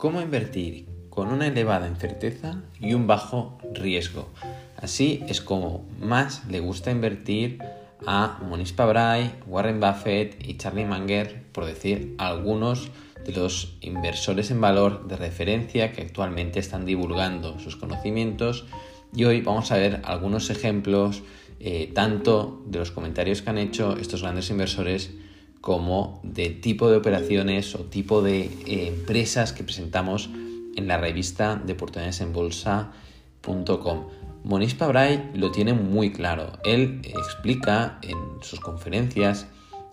cómo invertir con una elevada incerteza y un bajo riesgo. Así es como más le gusta invertir a Monispa Bray, Warren Buffett y Charlie Munger, por decir algunos de los inversores en valor de referencia que actualmente están divulgando sus conocimientos y hoy vamos a ver algunos ejemplos eh, tanto de los comentarios que han hecho estos grandes inversores como de tipo de operaciones o tipo de eh, empresas que presentamos en la revista de oportunidades en bolsa.com. Lo tiene muy claro. Él explica en sus conferencias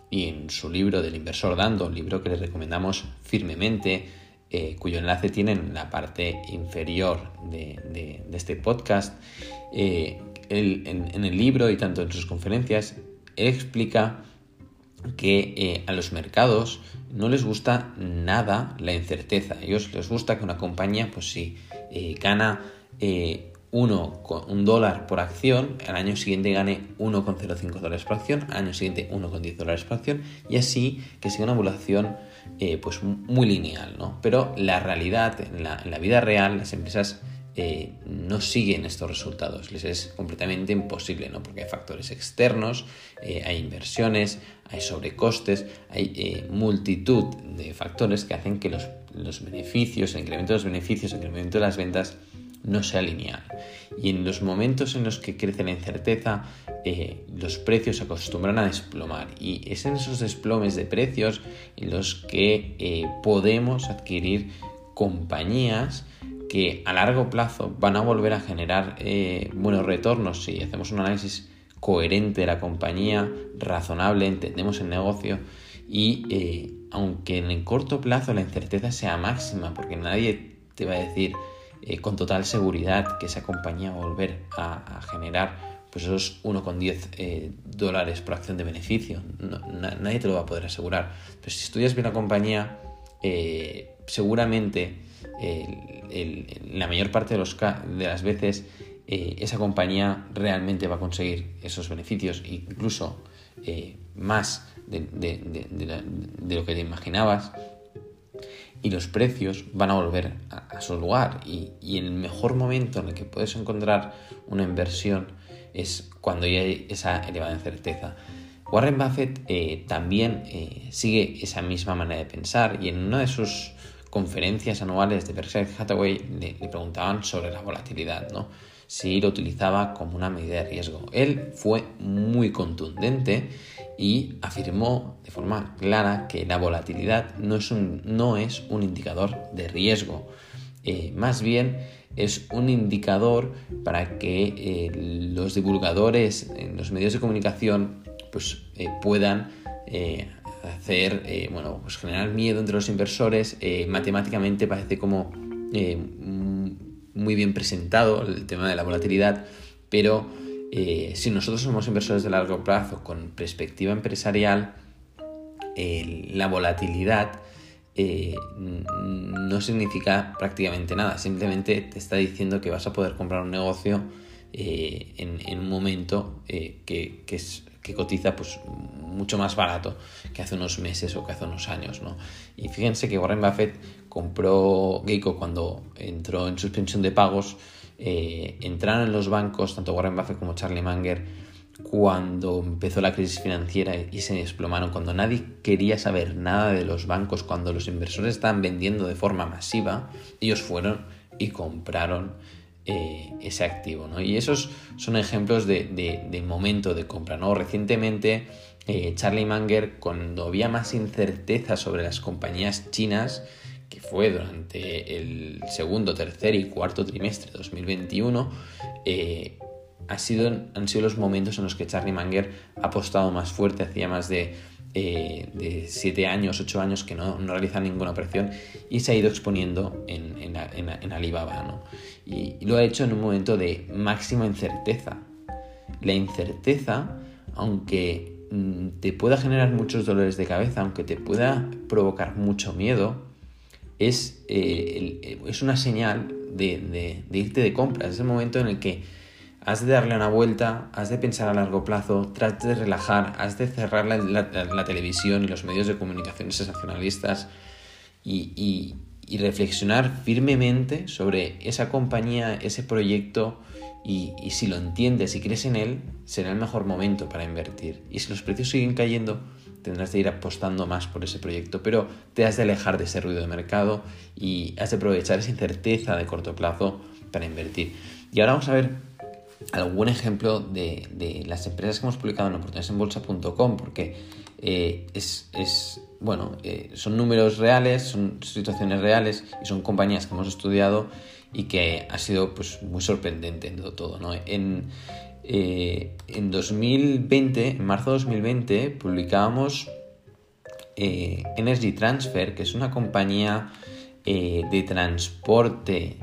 y en su libro del inversor dando, un libro que les recomendamos firmemente, eh, cuyo enlace tienen en la parte inferior de, este podcast. Eh, en, el libro y tanto en sus conferencias, él explica que eh, a los mercados no les gusta nada la incerteza. A ellos les gusta que una compañía, pues si gana uno, un dólar por acción, al año siguiente gane 1,05 dólares por acción, al año siguiente 1,10 dólares por acción, y así que siga una evaluación eh, pues muy lineal, ¿no? Pero la realidad, en la, vida real, las empresas eh, no siguen estos resultados, les es completamente imposible, ¿no? Porque hay factores externos, eh, hay inversiones, hay sobrecostes, hay multitud de factores que hacen que los, los beneficios, el incremento de los beneficios, el incremento de las ventas no sea lineal. Y en los momentos en los que crece la incerteza, eh, los precios se acostumbran a desplomar. Y es en esos desplomes de precios en los que eh, podemos adquirir compañías que a largo plazo van a volver a generar eh, buenos retornos si hacemos un análisis coherente de la compañía, razonable, entendemos el negocio y aunque en el corto plazo la incerteza sea máxima, porque nadie te va a decir eh, con total seguridad que esa compañía va a volver a, generar pues esos 1,10 eh, dólares por acción de beneficio. nadie te lo va a poder asegurar. Pero si estudias bien la compañía, eh, la mayor parte de, las veces esa compañía realmente va a conseguir esos beneficios, incluso más de lo que te imaginabas y los precios van a volver a, su lugar. Y, el mejor momento en el que puedes encontrar una inversión es cuando ya hay esa elevada incerteza. Warren Buffett eh, también eh, sigue esa misma manera de pensar y en una de sus conferencias anuales de Berkshire Hathaway le, preguntaban sobre la volatilidad, ¿no? si lo utilizaba como una medida de riesgo. Él fue muy contundente y afirmó de forma clara que la volatilidad no es un, no es un indicador de riesgo, eh, más bien es un indicador para que eh, los divulgadores en los medios de comunicación pues, eh, puedan hacer, bueno, pues generar miedo entre los inversores. matemáticamente parece como muy bien presentado el tema de la volatilidad, pero eh, si nosotros somos inversores de largo plazo con perspectiva empresarial, la volatilidad eh, no significa prácticamente nada, simplemente te está diciendo que vas a poder comprar un negocio eh, en, un momento que, es, que, cotiza pues, mucho más barato que hace unos meses o que hace unos años. ¿no? Y fíjense que Warren Buffett compró Geico cuando entró en suspensión de pagos eh, entraron en los bancos, tanto Warren Buffett como Charlie Munger, cuando empezó la crisis financiera y se desplomaron, cuando nadie quería saber nada de los bancos, cuando los inversores estaban vendiendo de forma masiva, ellos fueron y compraron eh, ese activo. Y esos son ejemplos de, momento de compra. ¿no? Recientemente, eh, Charlie Munger, cuando había más incerteza sobre las compañías chinas, que fue durante el segundo, tercer y cuarto trimestre de 2021, eh, ha sido, han sido los momentos en los que Charlie Munger ha apostado más fuerte, hacía más de, eh, siete años, ocho años que no, no, realiza ninguna operación y se ha ido exponiendo en, en, Alibaba. ¿no? Y, lo ha hecho en un momento de máxima incerteza. La incerteza, aunque mm, te pueda generar muchos dolores de cabeza, aunque te pueda provocar mucho miedo, es, eh, eh, es una señal de, irte de compras. Es el momento en el que has de darle una vuelta, has de pensar a largo plazo, trates de relajar, has de cerrar la, televisión y los medios de comunicación sensacionalistas y, reflexionar firmemente sobre esa compañía, ese proyecto y, si lo entiendes y crees en él, será el mejor momento para invertir. Y si los precios siguen cayendo, tendrás de ir apostando más por ese proyecto, pero te has de alejar de ese ruido de mercado y has de aprovechar esa incerteza de corto plazo para invertir. Y ahora vamos a ver algún ejemplo de, las empresas que hemos publicado en oportunidadesenbolsa.com, porque eh, es, bueno, eh, son números reales, son situaciones reales y son compañías que hemos estudiado y que ha sido pues, muy sorprendente en todo. ¿no? En, eh, en 2020, en marzo de 2020, publicábamos Energy Transfer, que es una compañía de transporte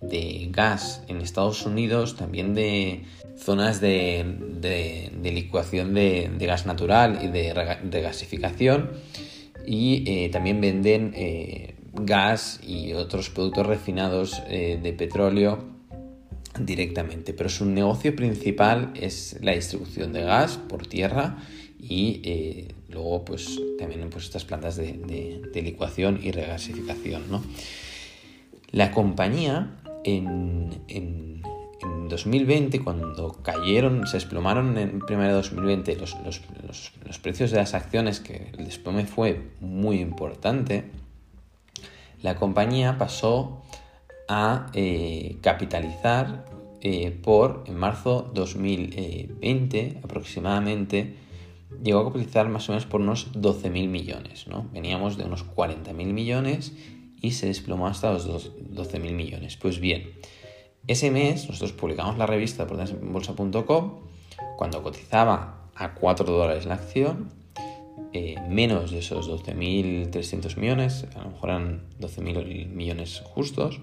de gas en Estados Unidos, también de zonas de, de, licuación de, gas natural y de, gasificación y también venden gas y otros productos refinados eh, de petróleo directamente. Pero su negocio principal es la distribución de gas por tierra y eh, luego pues también pues, estas plantas de, licuación y regasificación. La compañía en, en, 2020, cuando cayeron, se desplomaron en primero de 2020 los, los, los precios de las acciones, que el desplome fue muy importante, la compañía pasó a eh, capitalizar eh, por, en marzo 2020 aproximadamente, llegó a capitalizar más o menos por unos 12.000 millones. ¿no? Veníamos de unos 40.000 millones y se desplomó hasta los 12.000 millones. Pues bien, ese mes nosotros publicamos la revista de bolsa.com cuando cotizaba a 4 dólares la acción eh, menos de esos 12.300 millones, a lo mejor eran 12.000 millones justos,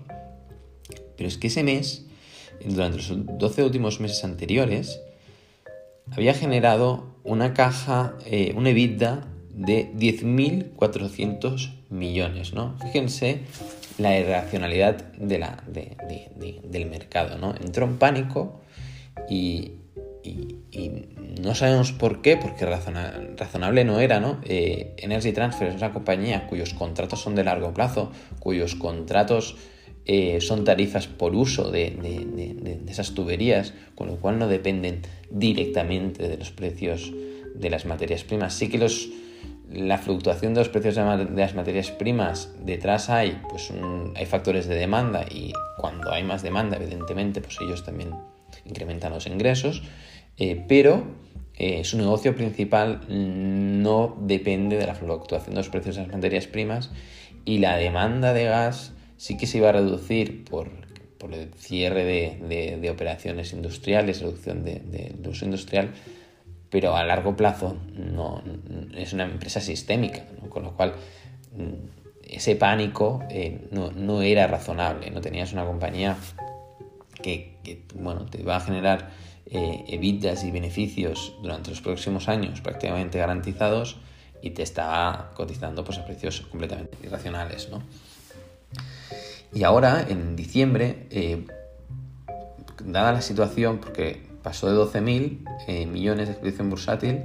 pero es que ese mes, durante los 12 últimos meses anteriores, había generado una caja, eh, una EBITDA de 10.400 millones, ¿no? Fíjense la irracionalidad de del mercado, ¿no? Entró en pánico y, no sabemos por qué, porque razonable no era, ¿no? Eh, Energy Transfer es una compañía cuyos contratos son de largo plazo, cuyos contratos eh, son tarifas por uso de, esas tuberías, con lo cual no dependen directamente de los precios de las materias primas. Sí que los, la fluctuación de los precios de, las materias primas, detrás hay, pues hay factores de demanda y cuando hay más demanda, evidentemente, pues ellos también incrementan los ingresos eh, pero eh, su negocio principal no depende de la fluctuación de los precios de las materias primas y la demanda de gas sí que se iba a reducir por, el cierre de, operaciones industriales, reducción de, uso industrial, pero a largo plazo no, es una empresa sistémica, con lo cual mm, ese pánico eh, no, era razonable, no tenías una compañía que, que bueno, te va a generar eh, evitas y beneficios durante los próximos años prácticamente garantizados y te está cotizando pues, a precios completamente irracionales. ¿no? Y ahora, en diciembre, eh, dada la situación, porque pasó de 12.000 eh, millones de exposición bursátil,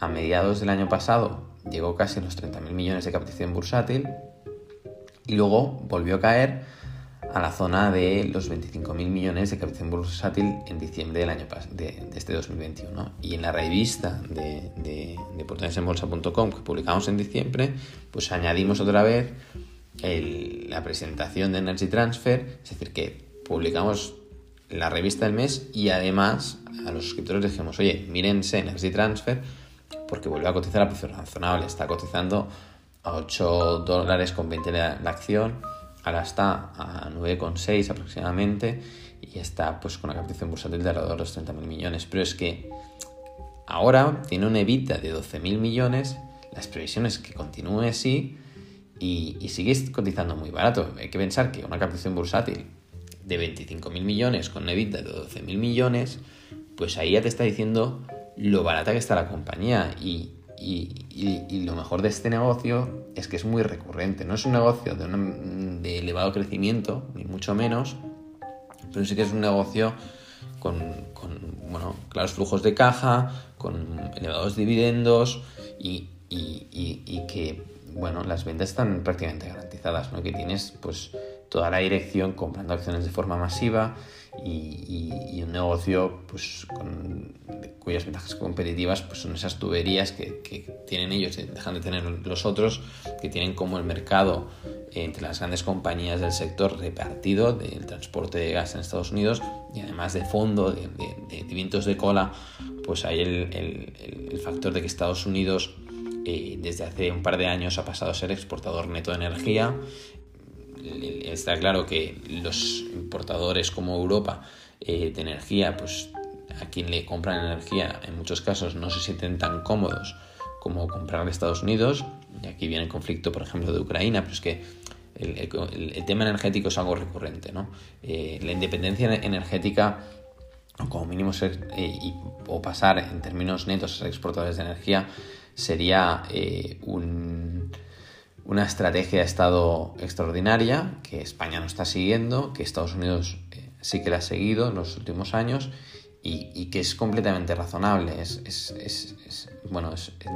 a mediados del año pasado llegó casi a los 30.000 millones de captación bursátil y luego volvió a caer a la zona de los 25.000 millones de captación bursátil en diciembre del año de, este 2021. Y en la revista de, de, de que publicamos en diciembre, pues añadimos otra vez la presentación de Energy Transfer, es decir, que publicamos la revista del mes y además a los suscriptores dijimos, oye, mírense Energy Transfer porque vuelve a cotizar a precio razonable, está cotizando a 8 dólares con 20 la acción ahora está a 9,6 aproximadamente y está pues con una captación bursátil de alrededor de los 30.000 millones. Pero es que ahora tiene una EBITDA de 12.000 millones, las previsiones que continúe así y, y sigue cotizando muy barato. Hay que pensar que una captación bursátil de 25.000 millones con una EBITDA de 12.000 millones, pues ahí ya te está diciendo lo barata que está la compañía y, y, lo mejor de este negocio es que es muy recurrente. No es un negocio de, elevado crecimiento, ni mucho menos, pero sí que es un negocio con, bueno, claros flujos de caja, con elevados dividendos y, que bueno, las ventas están prácticamente garantizadas, ¿no? Que tienes pues toda la dirección comprando acciones de forma masiva y, un negocio pues, cuyas ventajas competitivas pues, son esas tuberías que, tienen ellos, dejan de tener los otros, que tienen como el mercado entre las grandes compañías del sector repartido del transporte de gas en Estados Unidos y además de fondo, de, vientos de cola, pues hay el, factor de que Estados Unidos eh, desde hace un par de años ha pasado a ser exportador neto de energía está claro que los importadores como Europa eh, de energía, pues a quien le compran energía en muchos casos no se sienten tan cómodos como comprar de Estados Unidos. Y aquí viene el conflicto, por ejemplo, de Ucrania, pero es que el, tema energético es algo recurrente. ¿no? Eh, la independencia energética, como mínimo ser, eh, o pasar en términos netos a ser exportadores de energía, sería un una estrategia de Estado extraordinaria que España no está siguiendo, que Estados Unidos eh, sí que la ha seguido en los últimos años y, que es completamente razonable. Es, bueno,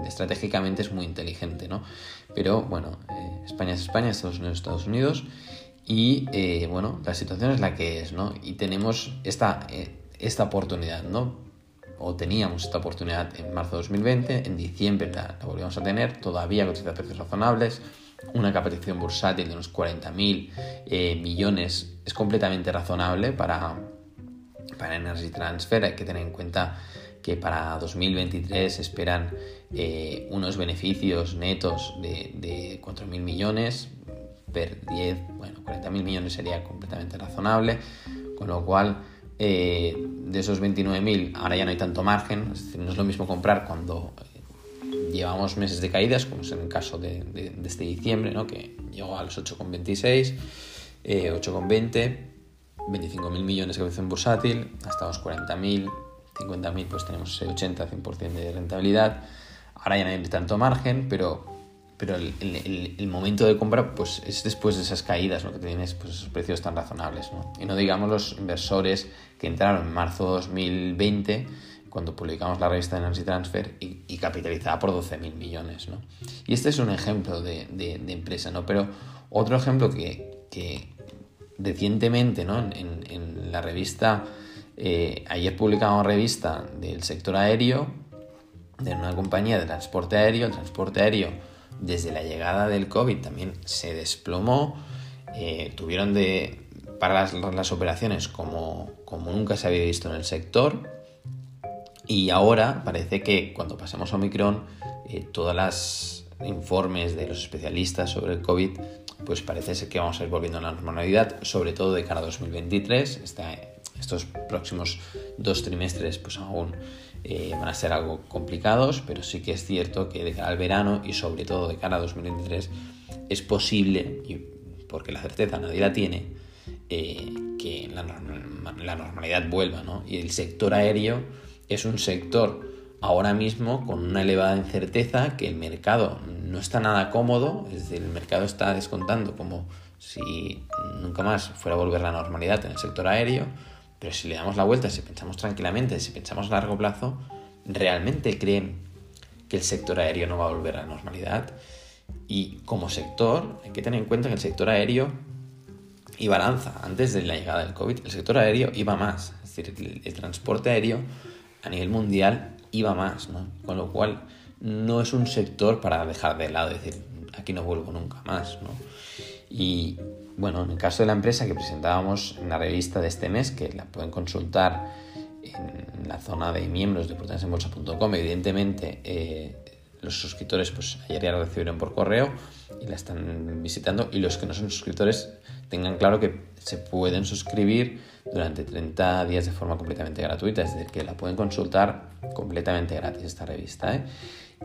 estratégicamente es muy inteligente, ¿no? Pero bueno, eh, España es España, Estados Unidos es Estados Unidos y eh, bueno, la situación es la que es, ¿no? Y tenemos esta, esta oportunidad, ¿no? o teníamos esta oportunidad en marzo de 2020, en diciembre la, volvimos a tener, todavía con precios razonables, una capitalización bursátil de unos 40.000 eh, millones es completamente razonable para, para Energy Transfer. Hay que tener en cuenta que para 2023 se esperan eh, unos beneficios netos de, de 4.000 millones, per 10, bueno, 40.000 millones sería completamente razonable, con lo cual eh, de esos 29.000 ahora ya no hay tanto margen, es decir, no es lo mismo comprar cuando llevamos meses de caídas, como es en el caso de, este diciembre, ¿no? que llegó a los 8,26, eh, 8,20, 25.000 millones de en bursátil, hasta los 40.000, 50.000 pues tenemos ese 80-100% de rentabilidad. Ahora ya no hay tanto margen, pero, pero el, momento de compra pues, es después de esas caídas, lo que tienes pues, esos precios tan razonables. ¿no? Y no digamos los inversores que entraron en marzo 2020 cuando publicamos la revista de Energy Transfer y, capitalizada por 12.000 millones. ¿no? Y este es un ejemplo de, empresa, ¿no? pero otro ejemplo que, recientemente ¿no? en, la revista, eh, ayer publicamos una revista del sector aéreo, de una compañía de transporte aéreo, el transporte aéreo desde la llegada del COVID también se desplomó, eh, tuvieron de para las, operaciones como, como nunca se había visto en el sector, y ahora parece que cuando pasemos a Omicron, eh, todos los informes de los especialistas sobre el COVID, pues parece ser que vamos a ir volviendo a la normalidad, sobre todo de cara a 2023. estos próximos dos trimestres pues aún eh, van a ser algo complicados, pero sí que es cierto que de cara al verano y sobre todo de cara a 2023 es posible, y porque la certeza nadie la tiene, eh, que la, la, normalidad vuelva, ¿no? Y el sector aéreo es un sector ahora mismo con una elevada incerteza que el mercado no está nada cómodo, es decir, el mercado está descontando como si nunca más fuera a volver la normalidad en el sector aéreo, pero si le damos la vuelta, si pensamos tranquilamente, si pensamos a largo plazo, realmente creen que el sector aéreo no va a volver a la normalidad. Y como sector, hay que tener en cuenta que el sector aéreo iba a lanza. Antes de la llegada del COVID, el sector aéreo iba más. Es decir, el transporte aéreo a nivel mundial iba más, ¿no? Con lo cual no es un sector para dejar de lado, es decir, aquí no vuelvo nunca más, ¿no? Y bueno, en el caso de la empresa que presentábamos en la revista de este mes, que la pueden consultar en la zona de miembros de portasenbolsa.com, evidentemente eh, los suscriptores pues ayer ya la recibieron por correo y la están visitando y los que no son suscriptores tengan claro que se pueden suscribir durante 30 días de forma completamente gratuita, es decir, que la pueden consultar completamente gratis esta revista. ¿eh?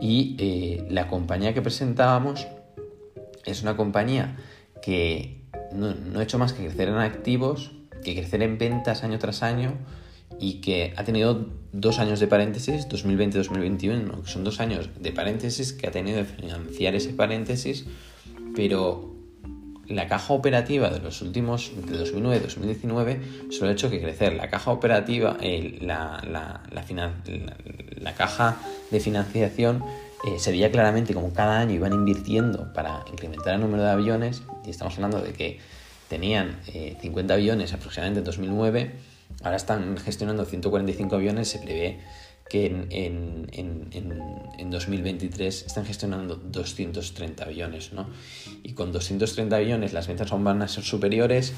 Y eh, la compañía que presentábamos es una compañía que no, no ha hecho más que crecer en activos, que crecer en ventas año tras año y que ha tenido dos años de paréntesis, 2020-2021, que son dos años de paréntesis que ha tenido que financiar ese paréntesis, pero la caja operativa de los últimos, de 2009 y 2019, solo ha hecho que crecer. La caja operativa, la, la, caja de financiación eh, se veía claramente como cada año iban invirtiendo para incrementar el número de aviones, y estamos hablando de que tenían 50 aviones aproximadamente en 2009, ahora están gestionando 145 aviones, se prevé que en, 2023 están gestionando 230 aviones, ¿no? Y con 230 aviones las ventas aún van a ser superiores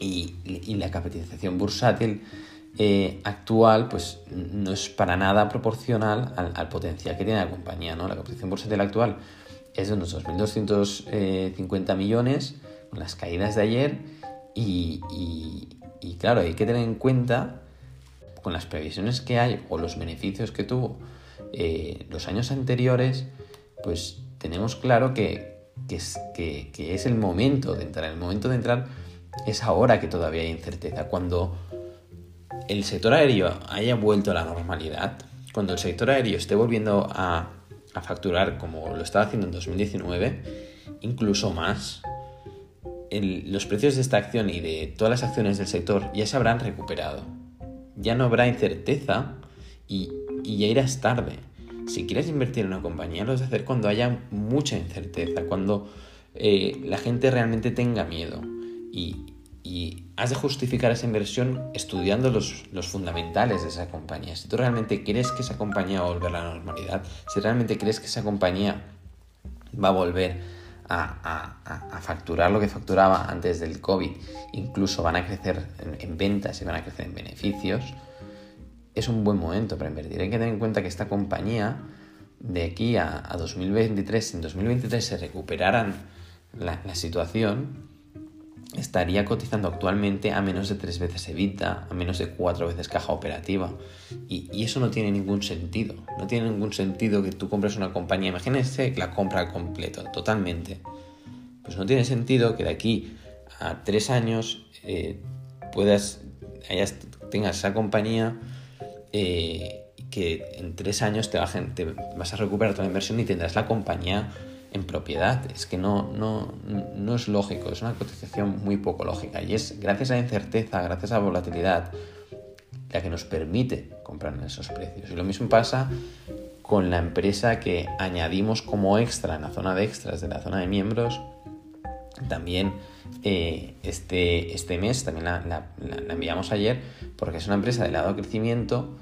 y, la capitalización bursátil eh, actual pues no es para nada proporcional al, potencial que tiene la compañía, ¿no? La capitalización bursátil actual es de unos 2.250 millones con las caídas de ayer y, y claro, hay que tener en cuenta con las previsiones que hay o los beneficios que tuvo eh, los años anteriores, pues tenemos claro que, es, que, es el momento de entrar. El momento de entrar es ahora que todavía hay incerteza. Cuando el sector aéreo haya vuelto a la normalidad, cuando el sector aéreo esté volviendo a, a facturar como lo estaba haciendo en 2019, incluso más, los precios de esta acción y de todas las acciones del sector ya se habrán recuperado ya no habrá incerteza y, ya irás tarde. Si quieres invertir en una compañía, lo vas a hacer cuando haya mucha incerteza, cuando eh, la gente realmente tenga miedo. Y, has de justificar esa inversión estudiando los, fundamentales de esa compañía. Si tú realmente crees que esa compañía va a volver a la normalidad, si realmente crees que esa compañía va a volver a, facturar lo que facturaba antes del COVID, incluso van a crecer en, ventas y van a crecer en beneficios, es un buen momento para invertir. Hay que tener en cuenta que esta compañía, de aquí a, 2023, si en 2023 se recuperaran la, situación, estaría cotizando actualmente a menos de tres veces evita, a menos de cuatro veces caja operativa. Y, eso no tiene ningún sentido. No tiene ningún sentido que tú compres una compañía. Imagínense la compra al completo, totalmente. Pues no tiene sentido que de aquí a tres años eh, puedas, tengas esa compañía eh, que en tres años te, te vas a recuperar toda la inversión y tendrás la compañía en propiedad. Es que no, no, no es lógico, es una cotización muy poco lógica. Y es gracias a la incerteza, gracias a la volatilidad, la que nos permite comprar en esos precios. Y lo mismo pasa con la empresa que añadimos como extra en la zona de extras de la zona de miembros. También eh, este, este mes, también la, la, enviamos ayer, porque es una empresa de lado crecimiento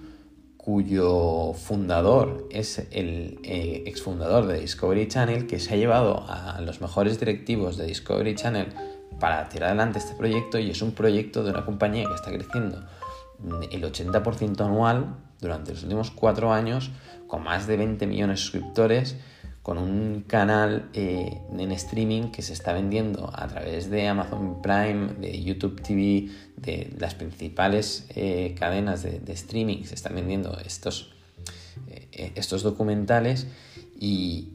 cuyo fundador es el eh, exfundador de Discovery Channel, que se ha llevado a los mejores directivos de Discovery Channel para tirar adelante este proyecto y es un proyecto de una compañía que está creciendo el 80% anual durante los últimos cuatro años, con más de 20 millones de suscriptores, con un canal eh, en streaming que se está vendiendo a través de Amazon Prime, de YouTube TV, de las principales eh, cadenas de, streaming, se están vendiendo estos, eh, estos documentales y,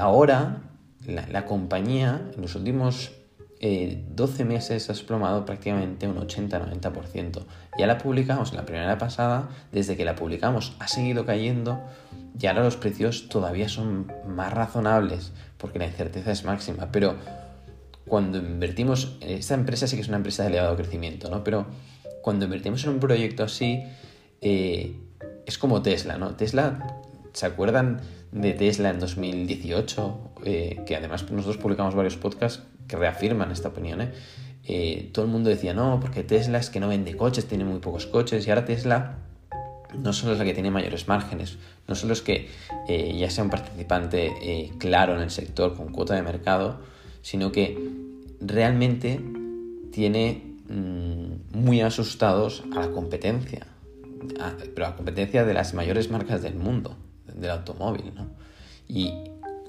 ahora la, la, compañía en los últimos 12 meses ha explomado prácticamente un 80-90%. Ya la publicamos en la primera pasada, desde que la publicamos ha seguido cayendo y ahora los precios todavía son más razonables porque la incerteza es máxima. Pero cuando invertimos, esta empresa sí que es una empresa de elevado crecimiento, ¿no? Pero cuando invertimos en un proyecto así, eh, es como Tesla, ¿no? Tesla, ¿se acuerdan de Tesla en 2018? Eh, que además nosotros publicamos varios podcasts que reafirman esta opinión. ¿eh? ¿eh? todo el mundo decía, no, porque Tesla es que no vende coches, tiene muy pocos coches, y ahora Tesla no solo es la que tiene mayores márgenes, no solo es que eh, ya sea un participante eh, claro en el sector con cuota de mercado, sino que realmente tiene mm, muy asustados a la competencia, pero a la competencia de las mayores marcas del mundo, del automóvil. ¿no? Y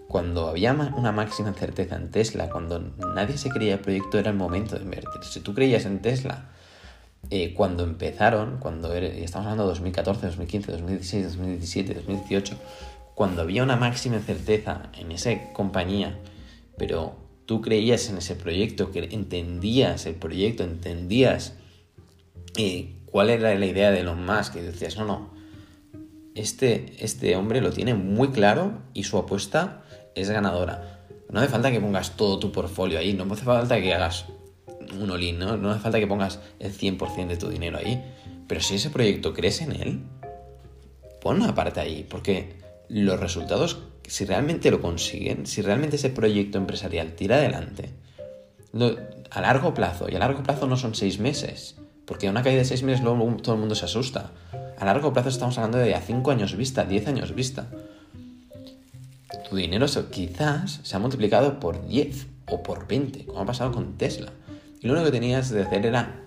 cuando había una máxima certeza en Tesla, cuando nadie se creía el proyecto, era el momento de invertir. Si tú creías en Tesla, eh, cuando empezaron, cuando estamos hablando de 2014, 2015, 2016, 2017, 2018, cuando había una máxima certeza en esa compañía, pero tú creías en ese proyecto, que entendías el proyecto, entendías eh, cuál era la idea de Elon Musk, que decías, no, no, este, este hombre lo tiene muy claro y su apuesta es ganadora. No hace falta que pongas todo tu portfolio ahí, no hace falta que hagas un all ¿no? No hace falta que pongas el 100% de tu dinero ahí. Pero si ese proyecto crees en él, pon una parte ahí, porque los resultados, si realmente lo consiguen, si realmente ese proyecto empresarial tira adelante, a largo plazo, y a largo plazo no son seis meses, porque una caída de seis meses luego todo el mundo se asusta. A largo plazo estamos hablando de a cinco años vista, diez años vista. Tu dinero quizás se ha multiplicado por 10 o por 20, como ha pasado con Tesla. Y lo único que tenías de hacer era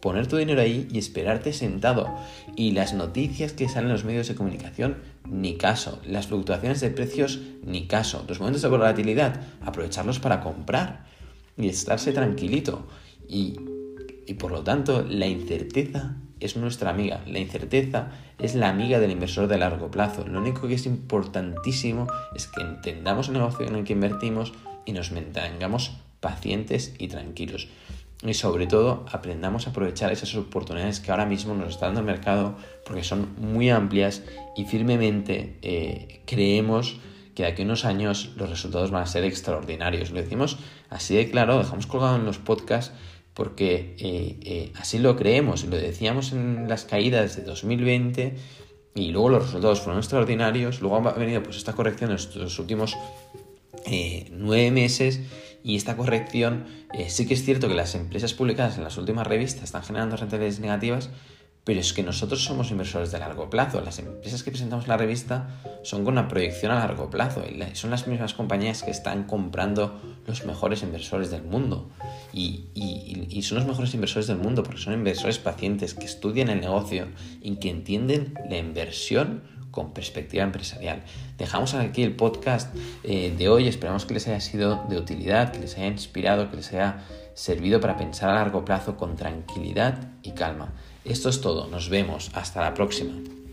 poner tu dinero ahí y esperarte sentado. Y las noticias que salen en los medios de comunicación, ni caso. Las fluctuaciones de precios, ni caso. Los momentos de volatilidad, aprovecharlos para comprar y estarse tranquilito. Y, y por lo tanto, la incerteza es nuestra amiga. La incerteza es la amiga del inversor de largo plazo. Lo único que es importantísimo es que entendamos el negocio en el que invertimos y nos mantengamos pacientes y tranquilos. Y sobre todo aprendamos a aprovechar esas oportunidades que ahora mismo nos está dando el mercado porque son muy amplias y firmemente eh, creemos que de aquí a unos años los resultados van a ser extraordinarios. Lo decimos así de claro, dejamos colgado en los podcasts porque eh, eh, así lo creemos, lo decíamos en las caídas de 2020 y luego los resultados fueron extraordinarios, luego ha venido pues esta corrección en estos últimos nueve meses y esta corrección sí que es cierto que las empresas publicadas en las últimas revistas están generando rentabilidades negativas, pero es que nosotros somos inversores de largo plazo. Las empresas que presentamos en la revista son con una proyección a largo plazo. Y son las mismas compañías que están comprando los mejores inversores del mundo. Y, son los mejores inversores del mundo porque son inversores pacientes que estudian el negocio y que entienden la inversión con perspectiva empresarial. Dejamos aquí el podcast eh, de hoy. Esperamos que les haya sido de utilidad, que les haya inspirado, que les haya servido para pensar a largo plazo con tranquilidad y calma. Esto es todo, nos vemos, hasta la próxima.